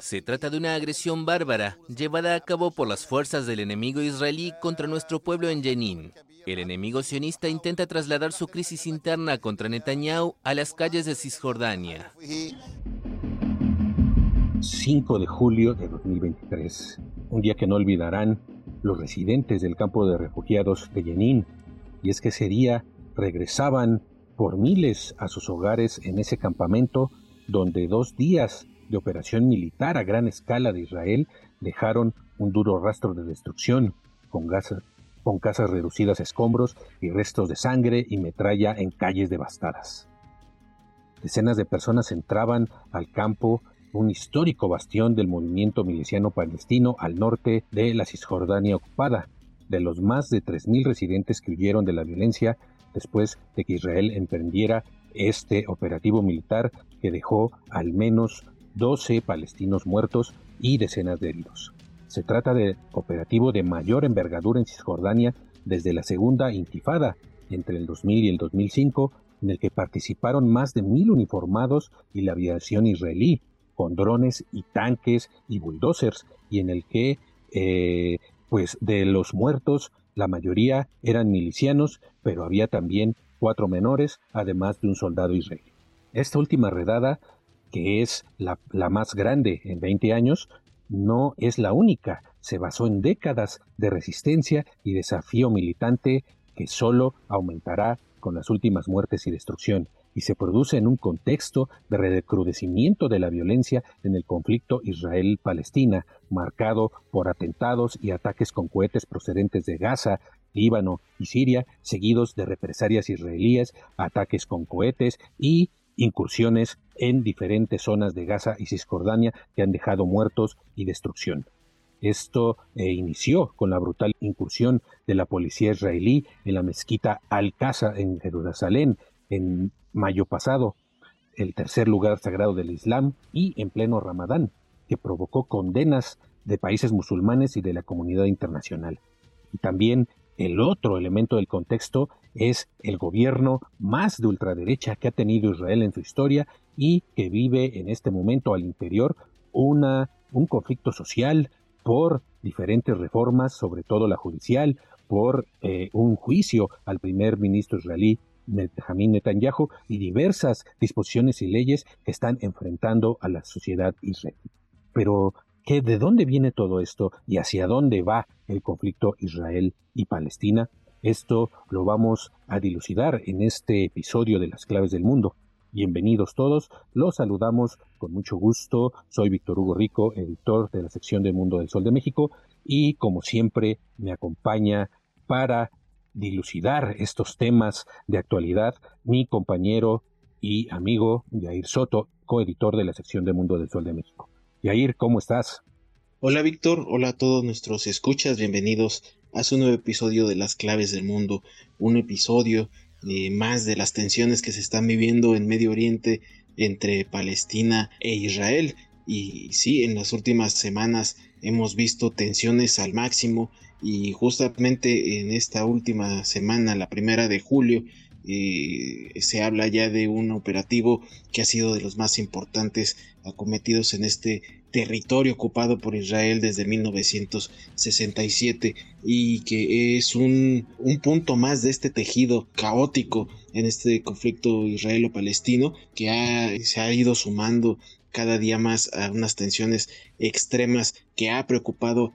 Se trata de una agresión bárbara llevada a cabo por las fuerzas del enemigo israelí contra nuestro pueblo en Jenin. El enemigo sionista intenta trasladar su crisis interna contra Netanyahu a las calles de Cisjordania. 5 de julio de 2023, un día que no olvidarán los residentes del campo de refugiados de Jenin, y es que ese día regresaban por miles a sus hogares en ese campamento donde dos días de operación militar a gran escala de Israel dejaron un duro rastro de destrucción, con, con casas reducidas a escombros y restos de sangre y metralla en calles devastadas. Decenas de personas entraban al campo, un histórico bastión del movimiento miliciano palestino al norte de la Cisjordania ocupada. De los más de 3.000 residentes que huyeron de la violencia después de que Israel emprendiera este operativo militar que dejó al menos 12 palestinos muertos y decenas de heridos. Se trata de operativo de mayor envergadura en Cisjordania desde la segunda intifada entre el 2000 y el 2005, en el que participaron más de mil uniformados y la aviación israelí, con drones y tanques y bulldozers, y en el que, eh, pues de los muertos, la mayoría eran milicianos, pero había también cuatro menores, además de un soldado israelí. Esta última redada, que es la, más grande en 20 años, no es la única. Se basó en décadas de resistencia y desafío militante que solo aumentará con las últimas muertes y destrucción, y se produce en un contexto de recrudecimiento de la violencia en el conflicto Israel-Palestina, marcado por atentados y ataques con cohetes procedentes de Gaza, Líbano y Siria, seguidos de represalias israelíes, ataques con cohetes y incursiones en diferentes zonas de Gaza y Cisjordania que han dejado muertos y destrucción. Esto eh, inició con la brutal incursión de la policía israelí en la mezquita Al-Qaza en Jerusalén en mayo pasado, el tercer lugar sagrado del Islam, y en pleno Ramadán, que provocó condenas de países musulmanes y de la comunidad internacional. Y también el otro elemento del contexto es el gobierno más de ultraderecha que ha tenido Israel en su historia y que vive en este momento al interior una, un conflicto social por diferentes reformas, sobre todo la judicial, por eh, un juicio al primer ministro israelí Benjamin Netanyahu y diversas disposiciones y leyes que están enfrentando a la sociedad israelí. Pero que de dónde viene todo esto y hacia dónde va el conflicto Israel y Palestina. Esto lo vamos a dilucidar en este episodio de Las Claves del Mundo. Bienvenidos todos, los saludamos con mucho gusto. Soy Víctor Hugo Rico, editor de la sección de Mundo del Sol de México, y como siempre me acompaña para dilucidar estos temas de actualidad mi compañero y amigo Yair Soto, coeditor de la sección de Mundo del Sol de México. Yair, ¿cómo estás? Hola Víctor, hola a todos nuestros escuchas, bienvenidos a su nuevo episodio de Las Claves del Mundo, un episodio eh, más de las tensiones que se están viviendo en Medio Oriente entre Palestina e Israel. Y sí, en las últimas semanas hemos visto tensiones al máximo y justamente en esta última semana, la primera de julio, eh, se habla ya de un operativo que ha sido de los más importantes acometidos en este territorio ocupado por Israel desde 1967 y que es un, un punto más de este tejido caótico en este conflicto israelo-palestino que se ha ido sumando cada día más a unas tensiones extremas que ha preocupado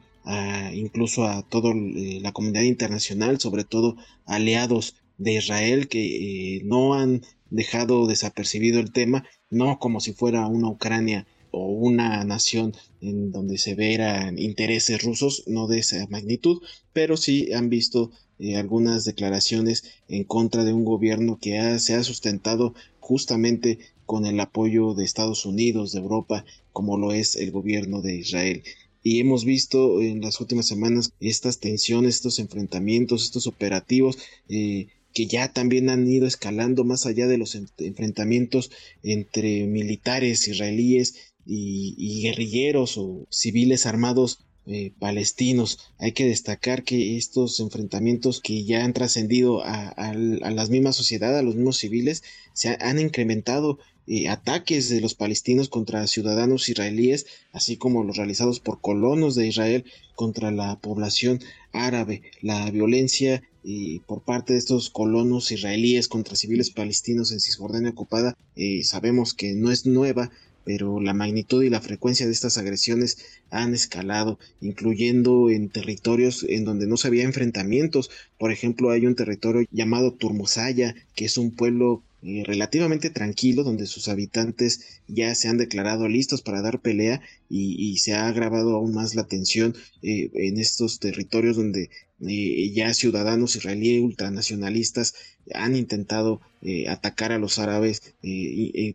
incluso a toda eh, la comunidad internacional, sobre todo aliados de Israel que eh, no han dejado desapercibido el tema, no como si fuera una Ucrania o una nación en donde se veran intereses rusos, no de esa magnitud, pero sí han visto eh, algunas declaraciones en contra de un gobierno que se ha sustentado justamente con el apoyo de Estados Unidos, de Europa, como lo es el gobierno de Israel. Y hemos visto en las últimas semanas estas tensiones, estos enfrentamientos, estos operativos eh, que ya también han ido escalando más allá de los enfrentamientos entre militares israelíes y, guerrilleros o civiles armados eh, palestinos. Hay que destacar que estos enfrentamientos que ya han trascendido a, la misma sociedad, a los mismos civiles, se han incrementado eh, ataques de los palestinos contra ciudadanos israelíes, así como los realizados por colonos de Israel contra la población árabe. La violencia eh, por parte de estos colonos israelíes contra civiles palestinos en Cisjordania ocupada eh, sabemos que no es nueva, pero la magnitud y la frecuencia de estas agresiones han escalado, incluyendo en territorios en donde no se había enfrentamientos. Por ejemplo, hay un territorio llamado Turmosaya, que es un pueblo eh, relativamente tranquilo, donde sus habitantes ya se han declarado listos para dar pelea y, se ha agravado aún más la tensión eh, en estos territorios donde eh, ya ciudadanos israelíes ultranacionalistas han intentado atacar a los árabes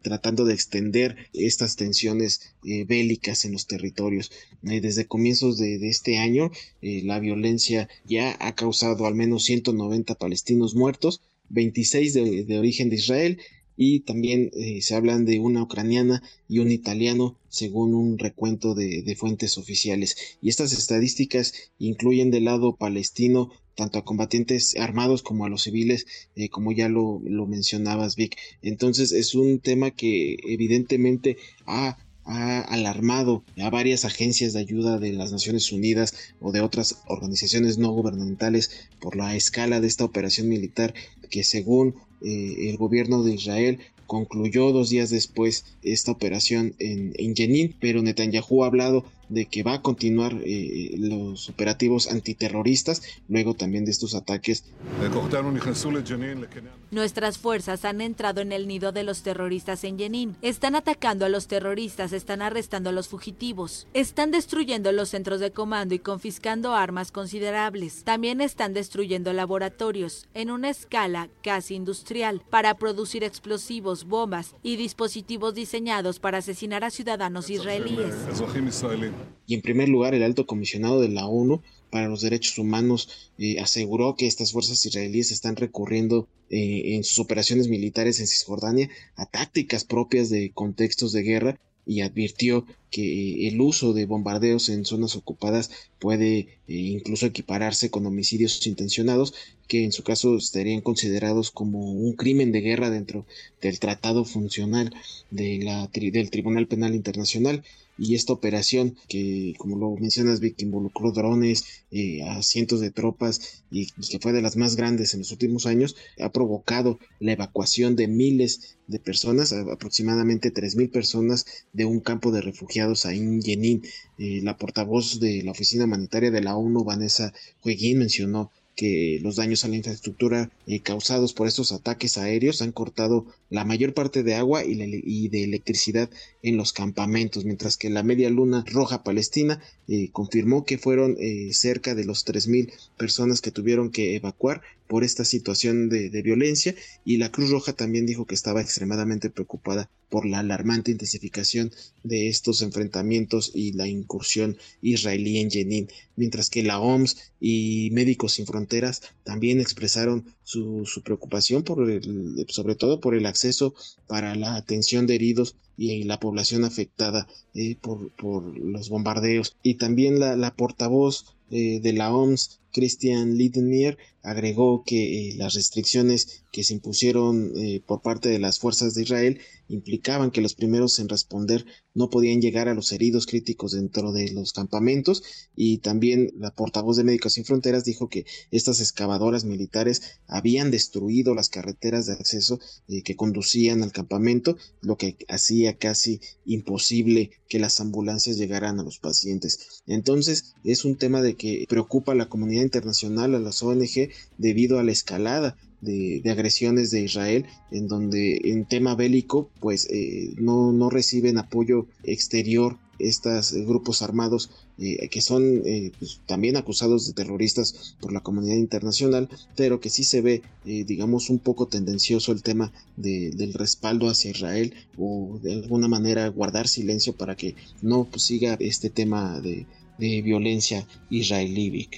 tratando de extender estas tensiones bélicas en los territorios. desde comienzos de, de este año, la violencia ya ha causado al menos 190 palestinos muertos 26 de, origen de Israel y también eh, se hablan de una ucraniana y un italiano según un recuento de, fuentes oficiales. Y estas estadísticas incluyen del lado palestino tanto a combatientes armados como a los civiles, eh, como ya lo, lo mencionabas, Vic. Entonces es un tema que evidentemente ha ha alarmado a varias agencias de ayuda de las Naciones Unidas o de otras organizaciones no gubernamentales por la escala de esta operación militar que según eh, el gobierno de Israel concluyó dos días después esta operación en, en Jenin, pero Netanyahu ha hablado de que va a continuar eh, los operativos antiterroristas luego también de estos ataques. Nuestras fuerzas han entrado en el nido de los terroristas en Jenin. Están atacando a los terroristas, están arrestando a los fugitivos, están destruyendo los centros de comando y confiscando armas considerables. También están destruyendo laboratorios en una escala casi industrial para producir explosivos, bombas y dispositivos diseñados para asesinar a ciudadanos israelíes. Y en primer lugar, el alto comisionado de la ONU para los Derechos Humanos eh, aseguró que estas fuerzas israelíes están recurriendo eh, en sus operaciones militares en Cisjordania a tácticas propias de contextos de guerra y advirtió que eh, el uso de bombardeos en zonas ocupadas puede incluso equipararse con homicidios intencionados que en su caso estarían considerados como un crimen de guerra dentro del tratado funcional de la, del Tribunal Penal Internacional. Y esta operación que como lo mencionas Vic involucró drones eh, a cientos de tropas y, que fue de las más grandes en los últimos años ha provocado la evacuación de miles de personas aproximadamente 3.000 personas de un campo de refugiados ahí en Jenin. Eh, la portavoz de la oficina humanitaria de la ONU Vanessa Hueguín mencionó que los daños a la infraestructura eh, causados por estos ataques aéreos han cortado la mayor parte de agua y, de electricidad en los campamentos, mientras que la Media Luna Roja Palestina eh, confirmó que fueron cerca de los 3.000 personas que tuvieron que evacuar por esta situación de, violencia y la Cruz Roja también dijo que estaba extremadamente preocupada por la alarmante intensificación de estos enfrentamientos y la incursión israelí en Jenin, mientras que la OMS y Médicos Sin Fronteras también expresaron su, preocupación por el, sobre todo por el acceso para la atención de heridos y la población afectada eh, por, los bombardeos. Y también la, portavoz eh, de la OMS Christian Lidenier agregó que eh, las restricciones que se impusieron eh, por parte de las fuerzas de Israel implicaban que los primeros en responder no podían llegar a los heridos críticos dentro de los campamentos y también la portavoz de Médicos Sin Fronteras dijo que estas excavadoras militares habían destruido las carreteras de acceso eh, que conducían al campamento, lo que hacía casi imposible que las ambulancias llegaran a los pacientes. Entonces es un tema de que preocupa a la comunidad internacional, a las ONG, debido a la escalada de, agresiones de Israel, en donde en tema bélico, pues eh, no, no reciben apoyo exterior estos grupos armados eh, que son eh, pues, también acusados de terroristas por la comunidad internacional, pero que sí se ve, digamos, un poco tendencioso el tema del respaldo hacia Israel o de alguna manera guardar silencio para que no pues, siga este tema de, de violencia israelí.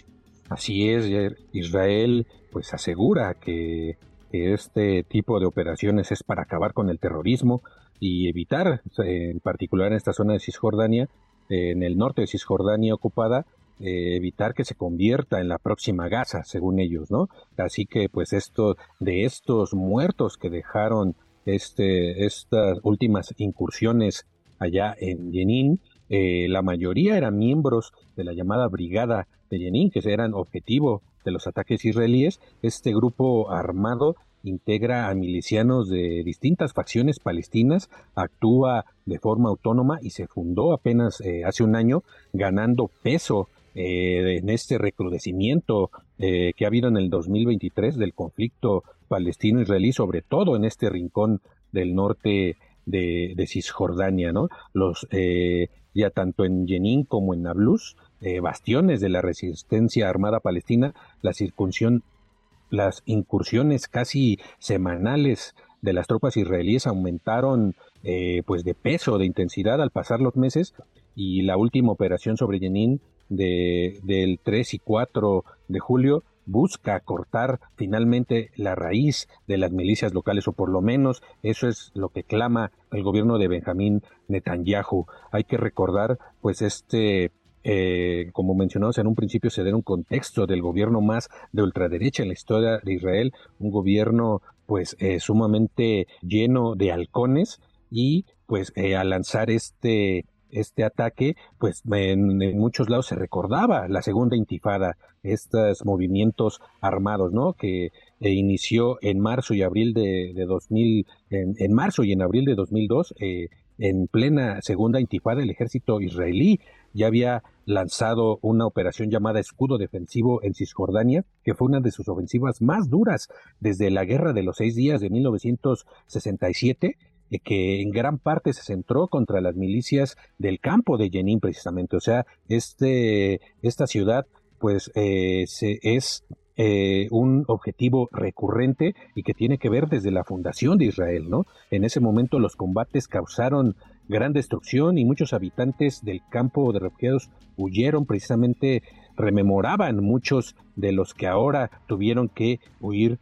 Así es, Israel pues asegura que este tipo de operaciones es para acabar con el terrorismo y evitar, en particular en esta zona de Cisjordania, en el norte de Cisjordania ocupada, eh, evitar que se convierta en la próxima Gaza, según ellos, ¿no? Así que, pues, esto, de estos muertos que dejaron este, estas últimas incursiones allá en Jenin, eh, la mayoría eran miembros de la llamada Brigada de Jenin, que eran objetivo de los ataques israelíes. Este grupo armado integra a milicianos de distintas facciones palestinas, actúa de forma autónoma y se fundó apenas eh, hace un año, ganando peso eh, en este recrudecimiento que ha habido en el 2023 del conflicto palestino-israelí, sobre todo en este rincón del norte de, Cisjordania, ¿no? Los eh, ya tanto en Jenin como en Nablus, eh, bastiones de la resistencia armada palestina, la circuncisión, las incursiones casi semanales de las tropas israelíes aumentaron eh, pues de peso, de intensidad al pasar los meses y la última operación sobre Jenin de, del 3 y 4 de julio busca cortar finalmente la raíz de las milicias locales, o por lo menos eso es lo que clama el gobierno de Benjamín Netanyahu. Hay que recordar, pues, este eh, como mencionamos en un principio, se da un contexto del gobierno más de ultraderecha en la historia de Israel, un gobierno pues eh, sumamente lleno de halcones y pues eh, al lanzar este este ataque, pues en, muchos lados se recordaba la segunda intifada, estos movimientos armados, ¿no? Que eh, inició en marzo y abril de, de 2000, en, marzo y en abril de 2002, eh, en plena segunda intifada, el ejército israelí ya había lanzado una operación llamada Escudo Defensivo en Cisjordania, que fue una de sus ofensivas más duras desde la Guerra de los Seis Días de 1967 eh, que en gran parte se centró contra las milicias del campo de Jenin precisamente. O sea, este, esta ciudad pues eh, se, es eh, un objetivo recurrente y que tiene que ver desde la fundación de Israel, ¿no? En ese momento los combates causaron gran destrucción y muchos habitantes del campo de refugiados huyeron precisamente rememoraban muchos de los que ahora tuvieron que huir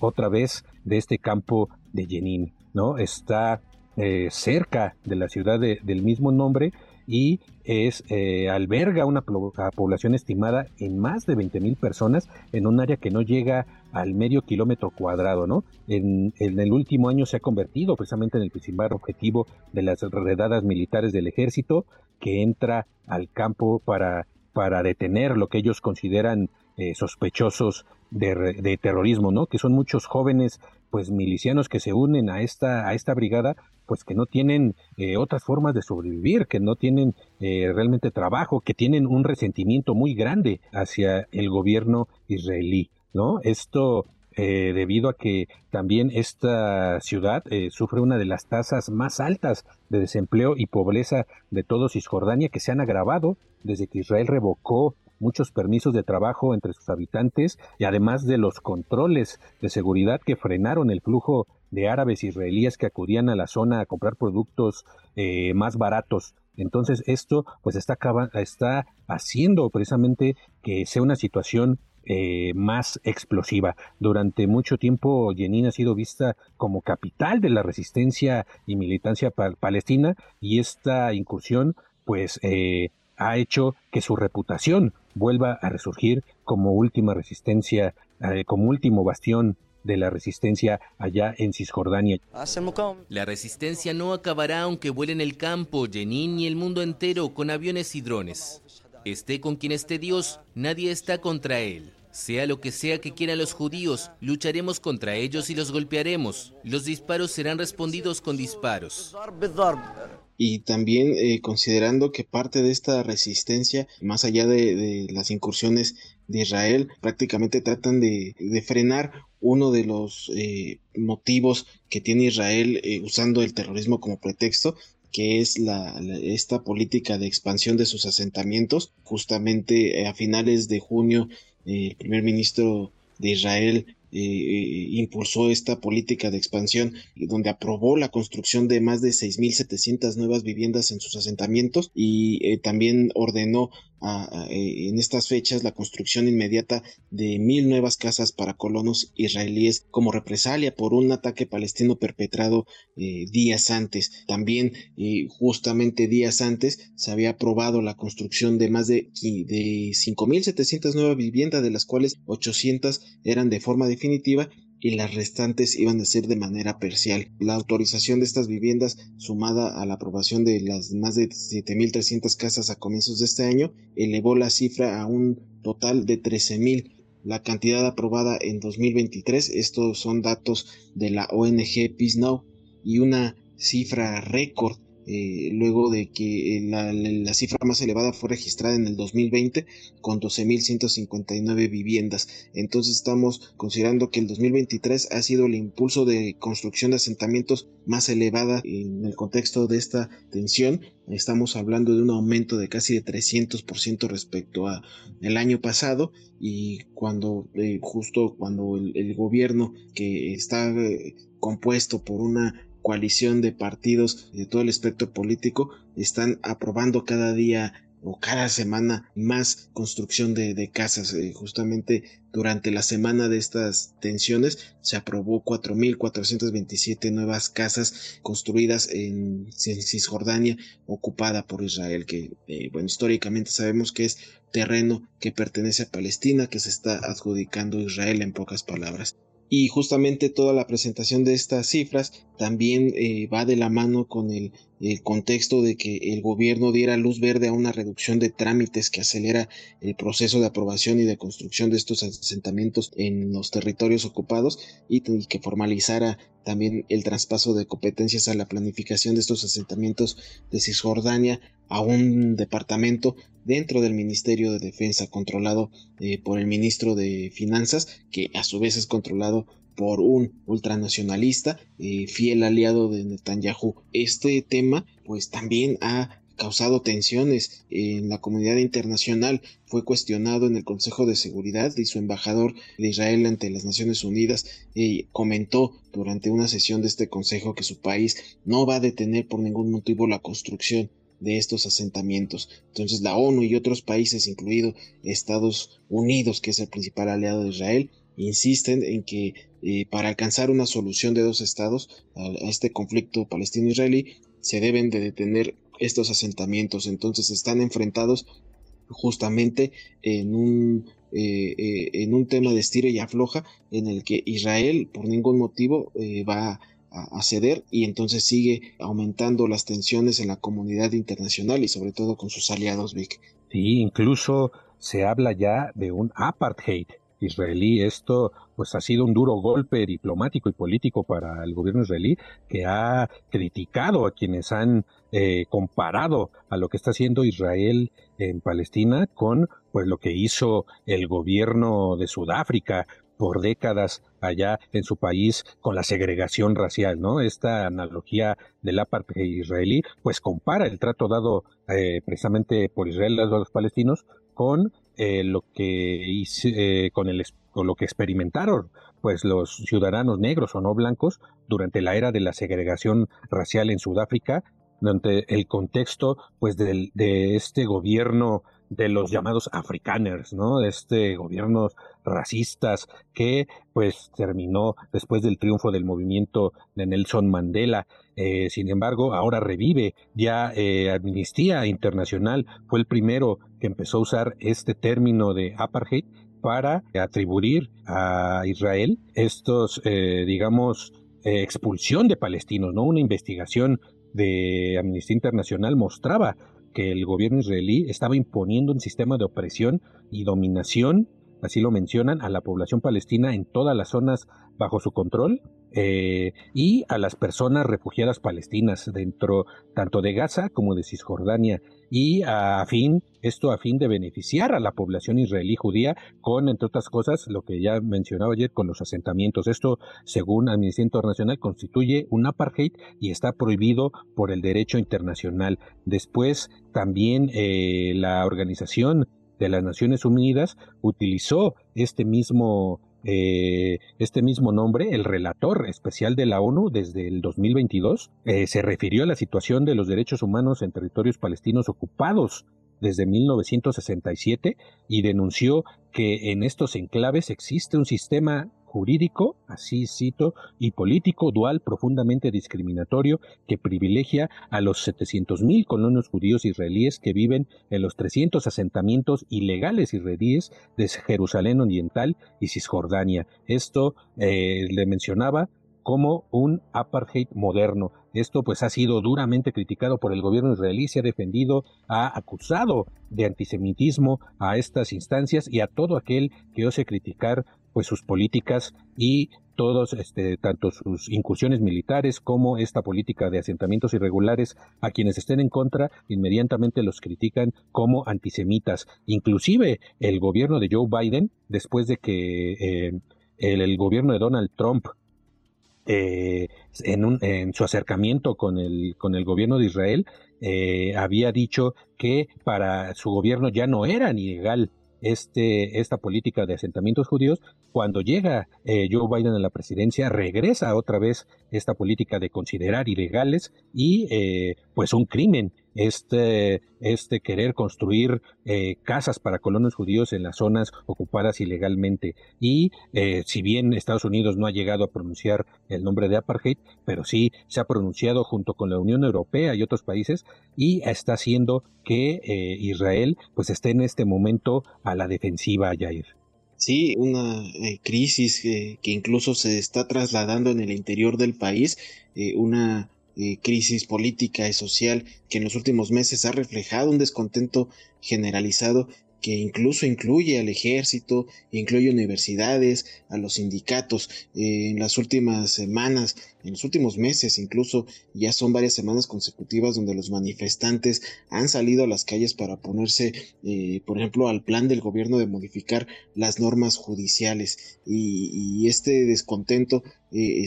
otra vez de este campo de Jenin. ¿No? Está eh, cerca de la ciudad del mismo nombre y es eh, alberga una población estimada en más de 20 mil personas en un área que no llega al medio kilómetro cuadrado, ¿no? En, el último año se ha convertido precisamente en el principal objetivo de las redadas militares del ejército que entra al campo para, para detener lo que ellos consideran eh, sospechosos de, de, terrorismo, ¿no? Que son muchos jóvenes pues milicianos que se unen a esta, a esta brigada, pues que no tienen eh, otras formas de sobrevivir, que no tienen eh, realmente trabajo, que tienen un resentimiento muy grande hacia el gobierno israelí, ¿no? Esto eh, debido a que también esta ciudad sufre una de las tasas más altas de desempleo y pobreza de todo Cisjordania que se han agravado desde que Israel revocó muchos permisos de trabajo entre sus habitantes y además de los controles de seguridad que frenaron el flujo de árabes israelíes que acudían a la zona a comprar productos eh, más baratos. Entonces esto pues está, está haciendo precisamente que sea una situación eh, más explosiva. Durante mucho tiempo Jenin ha sido vista como capital de la resistencia y militancia palestina y esta incursión pues eh, ha hecho que su reputación vuelva a resurgir como última resistencia, eh, como último bastión de la resistencia allá en Cisjordania. La resistencia no acabará aunque vuelen el campo, Jenin y el mundo entero con aviones y drones. Esté con quien esté Dios, nadie está contra él. Sea lo que sea que quieran los judíos, lucharemos contra ellos y los golpearemos. Los disparos serán respondidos con disparos y también eh, considerando que parte de esta resistencia, más allá de, las incursiones de Israel, prácticamente tratan de, frenar uno de los eh, motivos que tiene Israel eh, usando el terrorismo como pretexto, que es la, esta política de expansión de sus asentamientos. Justamente eh, a finales de junio, eh, el primer ministro de Israel eh, impulsó esta política de expansión donde aprobó la construcción de más de 6.700 nuevas viviendas en sus asentamientos y eh, también ordenó eh, en estas fechas la construcción inmediata de mil nuevas casas para colonos israelíes como represalia por un ataque palestino perpetrado días antes. También justamente días antes se había aprobado la construcción de más de, de 5.700 nuevas viviendas de las cuales 800 eran de forma definitiva y las restantes iban a ser de manera parcial. La autorización de estas viviendas, sumada a la aprobación de las más de 7.300 casas a comienzos de este año, elevó la cifra a un total de 13.000. La cantidad aprobada en 2023, estos son datos de la ONG Peace Now, y una cifra récord eh, luego de que eh, la, cifra más elevada fue registrada en el 2020 con 12.159 viviendas. Entonces estamos considerando que el 2023 ha sido el impulso de construcción de asentamientos más elevada en el contexto de esta tensión. Estamos hablando de un aumento de casi de 300% respecto a el año pasado y cuando eh, justo cuando el, el, gobierno que está compuesto por una coalición de partidos de todo el espectro político están aprobando cada día o cada semana más construcción de, casas. Eh, justamente durante la semana de estas tensiones se aprobó 4.427 nuevas casas construidas en, Cisjordania ocupada por Israel, que eh, bueno, históricamente sabemos que es terreno que pertenece a Palestina, que se está adjudicando Israel en pocas palabras y justamente toda la presentación de estas cifras también eh, va de la mano con el, contexto de que el gobierno diera luz verde a una reducción de trámites que acelera el proceso de aprobación y de construcción de estos asentamientos en los territorios ocupados y, y que formalizara también el traspaso de competencias a la planificación de estos asentamientos de Cisjordania a un departamento dentro del Ministerio de Defensa controlado eh, por el ministro de Finanzas que a su vez es controlado por un ultranacionalista eh, fiel aliado de Netanyahu. Este tema pues también ha causado tensiones en la comunidad internacional. Fue cuestionado en el Consejo de Seguridad y su embajador de Israel ante las Naciones Unidas eh, comentó durante una sesión de este Consejo que su país no va a detener por ningún motivo la construcción de estos asentamientos. Entonces la ONU y otros países, incluido Estados Unidos, que es el principal aliado de Israel, insisten en que eh, para alcanzar una solución de dos estados a, este conflicto palestino-israelí se deben de detener estos asentamientos. Entonces están enfrentados justamente en un, eh, eh, en un tema de estira y afloja en el que Israel por ningún motivo va a, ceder y entonces sigue aumentando las tensiones en la comunidad internacional y sobre todo con sus aliados, Vic. Sí, incluso se habla ya de un apartheid israelí. Esto pues ha sido un duro golpe diplomático y político para el gobierno israelí que ha criticado a quienes han eh, comparado a lo que está haciendo Israel en Palestina con pues lo que hizo el gobierno de Sudáfrica por décadas allá en su país con la segregación racial, ¿no? Esta analogía del apartheid israelí, pues compara el trato dado eh, precisamente por Israel a los palestinos con eh, lo que hice, eh, con el con lo que experimentaron pues los ciudadanos negros o no blancos durante la era de la segregación racial en Sudáfrica durante el contexto pues de, de este gobierno de los llamados africaners, ¿no? De este gobiernos racistas que pues terminó después del triunfo del movimiento de Nelson Mandela. Eh, sin embargo, ahora revive ya eh, Amnistía Internacional fue el primero que empezó a usar este término de apartheid para atribuir a Israel estos, eh, digamos, expulsión de palestinos, ¿no? Una investigación de Amnistía Internacional mostraba que el gobierno israelí estaba imponiendo un sistema de opresión y dominación así lo mencionan, a la población palestina en todas las zonas bajo su control eh, y a las personas refugiadas palestinas dentro tanto de Gaza como de Cisjordania. Y a fin esto a fin de beneficiar a la población israelí judía con entre otras cosas lo que ya mencionaba ayer con los asentamientos. Esto según Amnistía Internacional constituye un apartheid y está prohibido por el derecho internacional. Después también eh, la organización de las Naciones Unidas utilizó este mismo eh, este mismo nombre, el relator especial de la ONU desde el 2022, eh, se refirió a la situación de los derechos humanos en territorios palestinos ocupados desde 1967 y denunció que en estos enclaves existe un sistema jurídico, así cito, y político dual profundamente discriminatorio que privilegia a los 700.000 colonos judíos israelíes que viven en los 300 asentamientos ilegales israelíes de Jerusalén Oriental y Cisjordania. Esto eh, le mencionaba como un apartheid moderno. Esto pues ha sido duramente criticado por el gobierno israelí, se ha defendido, ha acusado de antisemitismo a estas instancias y a todo aquel que ose criticar pues sus políticas y todos, este, tanto sus incursiones militares como esta política de asentamientos irregulares, a quienes estén en contra, inmediatamente los critican como antisemitas. Inclusive el gobierno de Joe Biden, después de que eh, el, gobierno de Donald Trump eh, en, en, su acercamiento con el, con el gobierno de Israel, eh, había dicho que para su gobierno ya no era ni legal este, esta política de asentamientos judíos, cuando llega eh, Joe Biden a la presidencia, regresa otra vez esta política de considerar ilegales y eh, pues un crimen este, este querer construir eh, casas para colonos judíos en las zonas ocupadas ilegalmente. Y eh, si bien Estados Unidos no ha llegado a pronunciar el nombre de apartheid, pero sí se ha pronunciado junto con la Unión Europea y otros países y está haciendo que eh, Israel pues esté en este momento a la defensiva, Jair. Sí, una crisis que incluso se está trasladando en el interior del país, una eh, crisis política y social que en los últimos meses ha reflejado un descontento generalizado que incluso incluye al ejército, incluye universidades, a los sindicatos. Eh, en las últimas semanas, en los últimos meses incluso, ya son varias semanas consecutivas donde los manifestantes han salido a las calles para ponerse, eh, por ejemplo, al plan del gobierno de modificar las normas judiciales. Y, este descontento eh,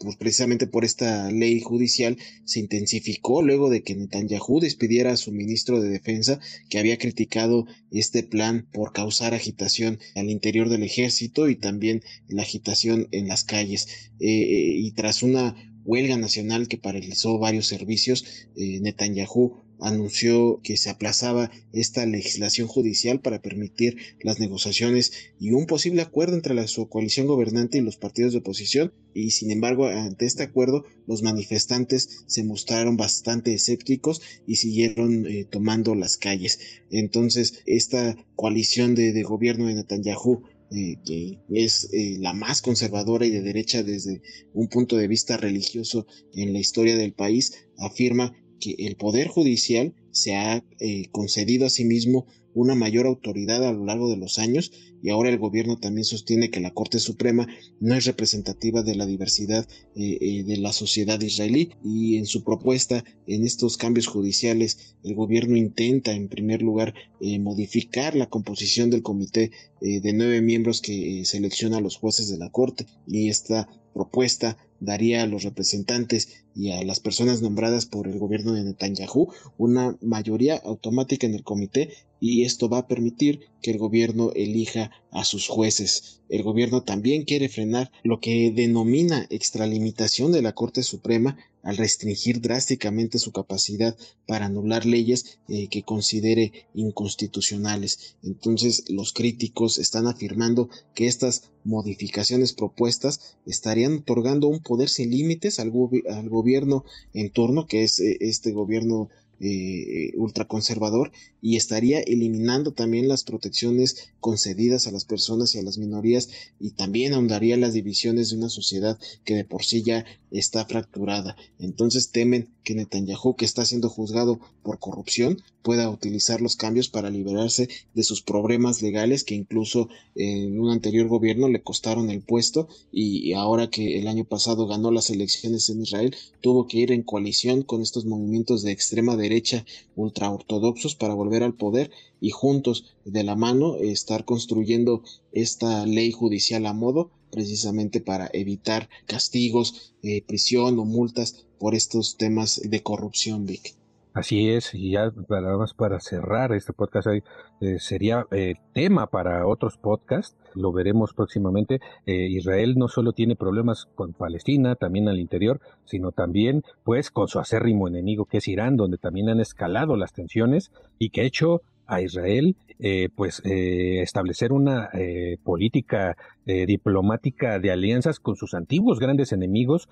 pues precisamente por esta ley judicial se intensificó luego de que Netanyahu despidiera a su ministro de defensa que había criticado este plan por causar agitación al interior del ejército y también la agitación en las calles. Eh, eh, y tras una huelga nacional que paralizó varios servicios, eh, Netanyahu anunció que se aplazaba esta legislación judicial para permitir las negociaciones y un posible acuerdo entre la su coalición gobernante y los partidos de oposición. Y sin embargo ante este acuerdo los manifestantes se mostraron bastante escépticos y siguieron eh, tomando las calles. Entonces esta coalición de, de gobierno de Netanyahu eh, que es eh, la más conservadora y de derecha desde un punto de vista religioso en la historia del país, afirma que el Poder Judicial se ha eh, concedido a sí mismo una mayor autoridad a lo largo de los años y ahora el gobierno también sostiene que la Corte Suprema no es representativa de la diversidad eh, eh, de la sociedad israelí y en su propuesta en estos cambios judiciales el gobierno intenta en primer lugar modificar la composición del comité de nueve miembros que selecciona a los jueces de la Corte y esta propuesta daría a los representantes y a las personas nombradas por el gobierno de Netanyahu una mayoría automática en el comité y esto va a permitir que el gobierno elija a sus jueces. El gobierno también quiere frenar lo que denomina extralimitación de la Corte Suprema al restringir drásticamente su capacidad para anular leyes eh, que considere inconstitucionales. Entonces los críticos están afirmando que estas modificaciones propuestas estarían otorgando un poder sin límites al, gobierno en turno, que es eh, este gobierno eh, ultraconservador y estaría eliminando también las protecciones concedidas a las personas y a las minorías y también ahondaría las divisiones de una sociedad que de por sí ya está fracturada. Entonces temen que Netanyahu, que está siendo juzgado por corrupción, pueda utilizar los cambios para liberarse de sus problemas legales que incluso en un anterior gobierno le costaron el puesto y ahora que el año pasado ganó las elecciones en Israel tuvo que ir en coalición con estos movimientos de extrema derecha ultraortodoxos para volver al poder y juntos de la mano estar construyendo esta ley judicial a modo precisamente para evitar castigos, eh, prisión o multas por estos temas de corrupción, Vic. Así es, y ya nada más para cerrar este podcast eh, sería eh, tema para otros podcasts, lo veremos próximamente. Eh, Israel no solo tiene problemas con Palestina, también al interior, sino también pues con su acérrimo enemigo que es Irán, donde también han escalado las tensiones y que ha hecho a Israel pues establecer una política diplomática de alianzas con sus antiguos grandes enemigos,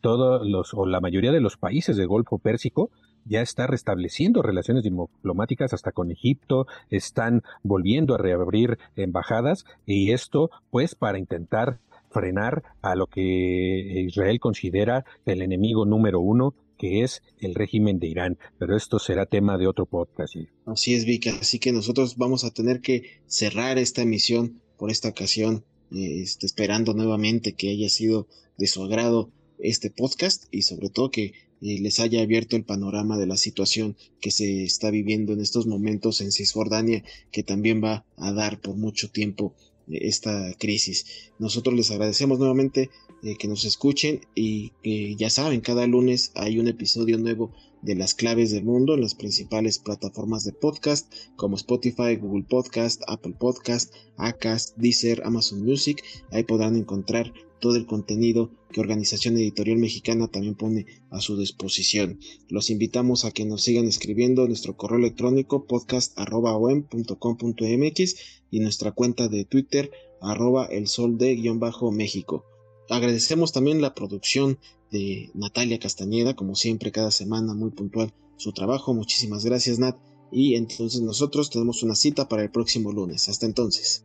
todos los o la mayoría de los países del Golfo Pérsico ya está restableciendo relaciones diplomáticas hasta con Egipto, están volviendo a reabrir embajadas y esto pues para intentar frenar a lo que Israel considera el enemigo número uno que es el régimen de Irán. Pero esto será tema de otro podcast. Así es, Vika. Así que nosotros vamos a tener que cerrar esta emisión por esta ocasión, este, esperando nuevamente que haya sido de su agrado este podcast y sobre todo que les haya abierto el panorama de la situación que se está viviendo en estos momentos en Cisjordania, que también va a dar por mucho tiempo eh, esta crisis. Nosotros les agradecemos nuevamente eh, que nos escuchen y que ya saben, cada lunes hay un episodio nuevo de las claves del mundo en las principales plataformas de podcast como Spotify, Google Podcast, Apple Podcast, Acast, Deezer, Amazon Music. Ahí podrán encontrar todo el contenido que Organización Editorial Mexicana también pone a su disposición. Los invitamos a que nos sigan escribiendo nuestro correo electrónico podcast.com.mx y nuestra cuenta de Twitter arroba el sol de guion bajo México. Agradecemos también la producción de Natalia Castañeda, como siempre cada semana muy puntual su trabajo. Muchísimas gracias Nat. Y entonces nosotros tenemos una cita para el próximo lunes. Hasta entonces.